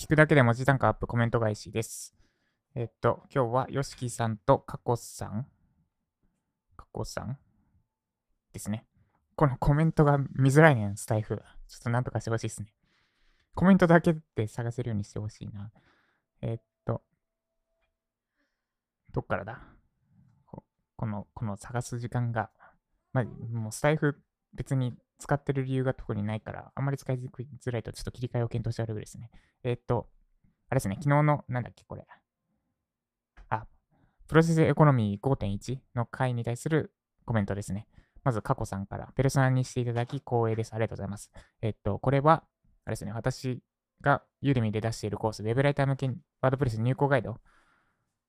聞くだけで文字単価アップコメント返しです。えっと、今日は YOSHIKI さんとカコさんカコさんですね。このコメントが見づらいねん、スタイフ。ちょっとなんとかしてほしいですね。コメントだけで探せるようにしてほしいな。えっと、どっからだ？この、この探す時間が、まあ、もうスタイフ別に使ってる理由が特にないから、あんまり使いづらいとちょっと切り替えを検討してあるぐらいですね。えー、っと、あれですね、昨日の、なんだっけ、これ。あ、プロセスエコノミー5.1の回に対するコメントですね。まず、過去さんから、ペルソナにしていただき光栄です。ありがとうございます。えー、っと、これは、あれですね、私がユーデミで出しているコース、ウェブライター向けワードプレス入稿ガイド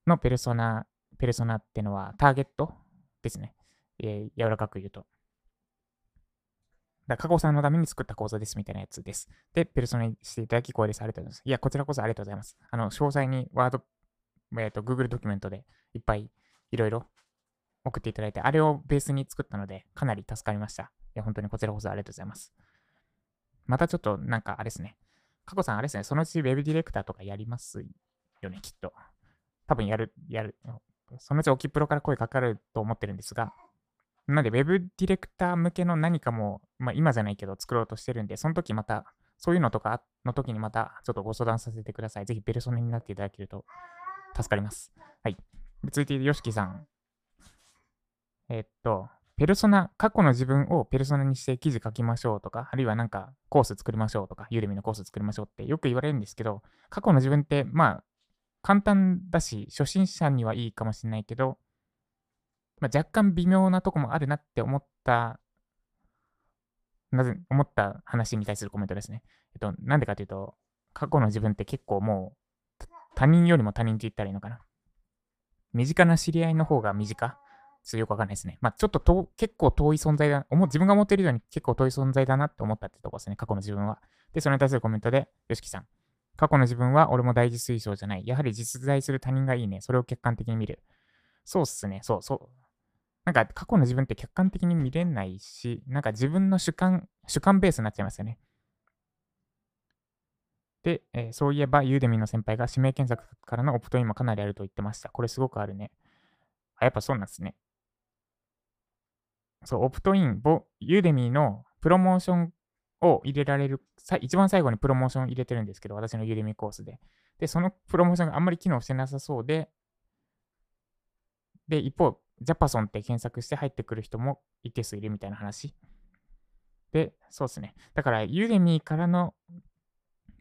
のペルソナ、ペルソナってのはターゲットですね。えー、柔らかく言うと。だ過去さんのために作った講座ですみたいなやつです。で、ペルソナにしていただき光栄です。ありがとうございます。いや、こちらこそありがとうございます。あの、詳細にワード、えっ、ー、と、Google ドキュメントでいっぱいいろいろ送っていただいて、あれをベースに作ったので、かなり助かりました。いや、本当にこちらこそありがとうございます。またちょっと、なんかあれですね。過去さん、あれですね。そのうち Web ディレクターとかやりますよね、きっと。多分やる、やる。そのうちオキプロから声かかると思ってるんですが、なので、Web ディレクター向けの何かも、まあ、今じゃないけど作ろうとしてるんで、その時また、そういうのとかの時にまたちょっとご相談させてください。ぜひペルソナになっていただけると助かります。はい。続いて、ヨシキさん。え、っと、ペルソナ、過去の自分をペルソナにして記事書きましょうとか、あるいはなんかコース作りましょうとか、ユーデミのコース作りましょうってよく言われるんですけど、過去の自分って、まあ、簡単だし、初心者にはいいかもしれないけど、まあ、若干微妙なとこもあるなって思った、なぜ、思った話に対するコメントですね。えっと、なんでかというと、過去の自分って結構もう、他人よりも他人って言ったらいいのかな。身近な知り合いの方が身近？ちょっとよくわかんないですね。まあ、ちょっとと結構遠い存在だ、自分が思っているように結構遠い存在だなって思ったってとこですね、過去の自分は。で、それに対するコメントで、よしきさん。過去の自分は俺も大事推奨じゃない。やはり実在する他人がいいね。それを客観的に見る。そうっすね。そう、そう。なんか過去の自分って客観的に見れないし、なんか自分の主観、主観ベースになっちゃいますよね。で、えー、そういえば、ユーデミの先輩が指名検索からのオプトインもかなりあると言ってました。これすごくあるね。あ、やっぱそうなんですね。そう、オプトイン、 Udemy のプロモーションを入れられる、一番最後にプロモーション入れてるんですけど、私の Udemy コースで。で、そのプロモーションがあんまり機能してなさそうで、で、一方、ジャパソンって検索して入ってくる人も一定数いるみたいな話。で、そうですね。だから、 Udemy からの、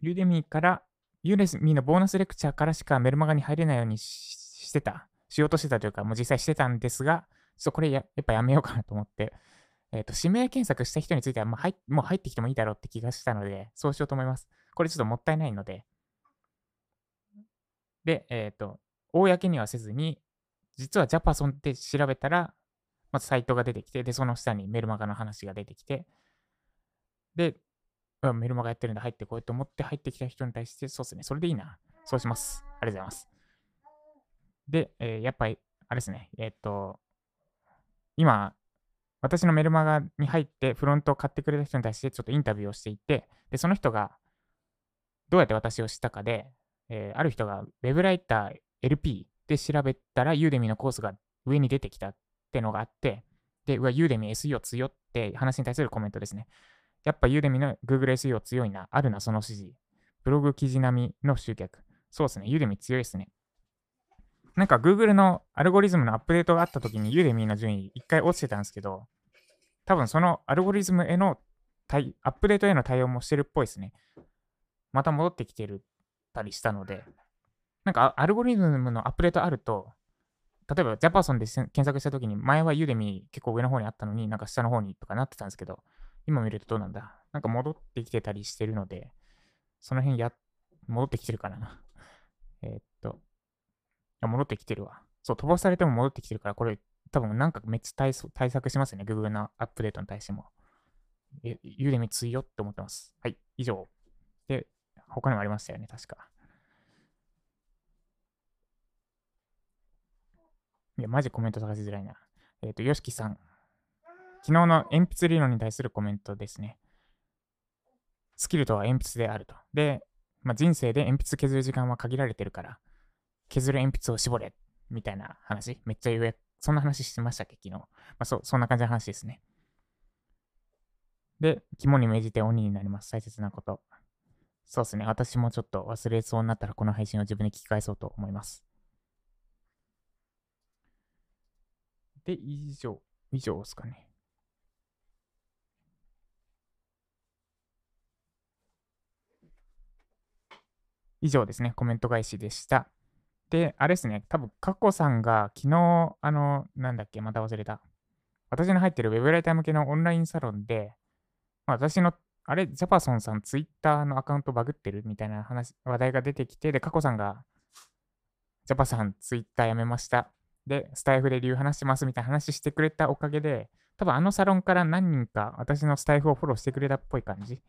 Udemy から、 Udemy のボーナスレクチャーからしかメルマガに入れないようにしてた、しようとしてたというか、もう実際してたんですが、ちょっとこれややっぱやめようかなと思って、えっ、ー、と、指名検索した人についてはもう入もう入ってきてもいいだろうって気がしたので、そうしようと思います。これちょっともったいないので。で、えっ、ー、と、公にはせずに、実はジャパソンって調べたら、まずサイトが出てきて、で、その下にメルマガの話が出てきて、で、メルマガやってるんで入ってこいと思って入ってきた人に対して、そうですね、それでいいな。そうします。ありがとうございます。で、えー、やっぱり、あれですね、えー、っと、今、私のメルマガに入ってフロントを買ってくれた人に対してちょっとインタビューをしていて、で、その人がどうやって私を知ったかで、えー、ある人が Web ライター LP で調べたら、ユーデミのコースが上に出てきたってのがあって、で、うわ、ユーデミ SEO 強って話に対するコメントですね。やっぱユーデミの Google SEO 強いな。あるな、その指示。ブログ記事並みの集客。そうですね。 Udemy 強いですね。なんか Google のアルゴリズムのアップデートがあった時に Udemy の順位一回落ちてたんですけど、多分そのアルゴリズムへのアップデートへの対応もしてるっぽいですね。また戻ってきてるたりしたので、なんかアルゴリズムのアップデートあると、例えばジャパソンで検索したときに、前は Udemy 結構上の方にあったのに、なんか下の方にとかなってたんですけど、今見るとどうなんだ？なんか戻ってきてたりしてるので、その辺や、戻ってきてるかな？え、っと、戻ってきてるわ。そう、飛ばされても戻ってきてるから、これ多分なんかめっちゃ対策しますね。Google のアップデートに対しても。え、ユーデミ強いよって思ってます。はい、以上。で、他にもありましたよね、確か。いや、マジコメント探しづらいな。えっ、ー、と、よしきさん。昨日の鉛筆理論に対するコメントですね。スキルとは鉛筆であると。で、まあ、人生で鉛筆削る時間は限られてるから、削る鉛筆を絞れ、みたいな話。めっちゃ言え、そんな話してましたっけ、昨日。まあ、そ、そんな感じの話ですね。で、肝に銘じて鬼になります。大切なこと。そうですね。私もちょっと忘れそうになったら、この配信を自分で聞き返そうと思います。で、以上、以上ですかね。以上ですね。コメント返しでした。で、あれですね。多分、カコさんが昨日、あの、なんだっけ、また忘れた。私の入ってるウェブライター向けのオンラインサロンで、まあ、私の、あれ、ジャパソンさん、ツイッターのアカウントバグってるみたいな話、話題が出てきて、で、カコさんが、ジャパさん、ツイッターやめました。で、スタイフで理由話してますみたいな話してくれたおかげで、多分あのサロンから何人か私のスタイフをフォローしてくれたっぽい感じ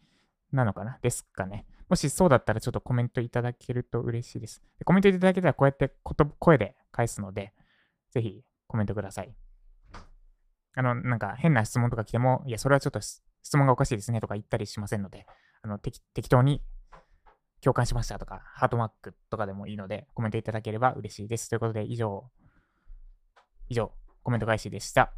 なのかな？ですかね。もしそうだったらちょっとコメントいただけると嬉しいです。でコメントいただけたらこうやって声で返すので、ぜひコメントください。あの、なんか変な質問とか来ても、いや、それはちょっと質問がおかしいですねとか言ったりしませんので、あの適当に共感しましたとか、ハートマークとかでもいいので、コメントいただければ嬉しいです。ということで、以上、以上、コメント返しでした。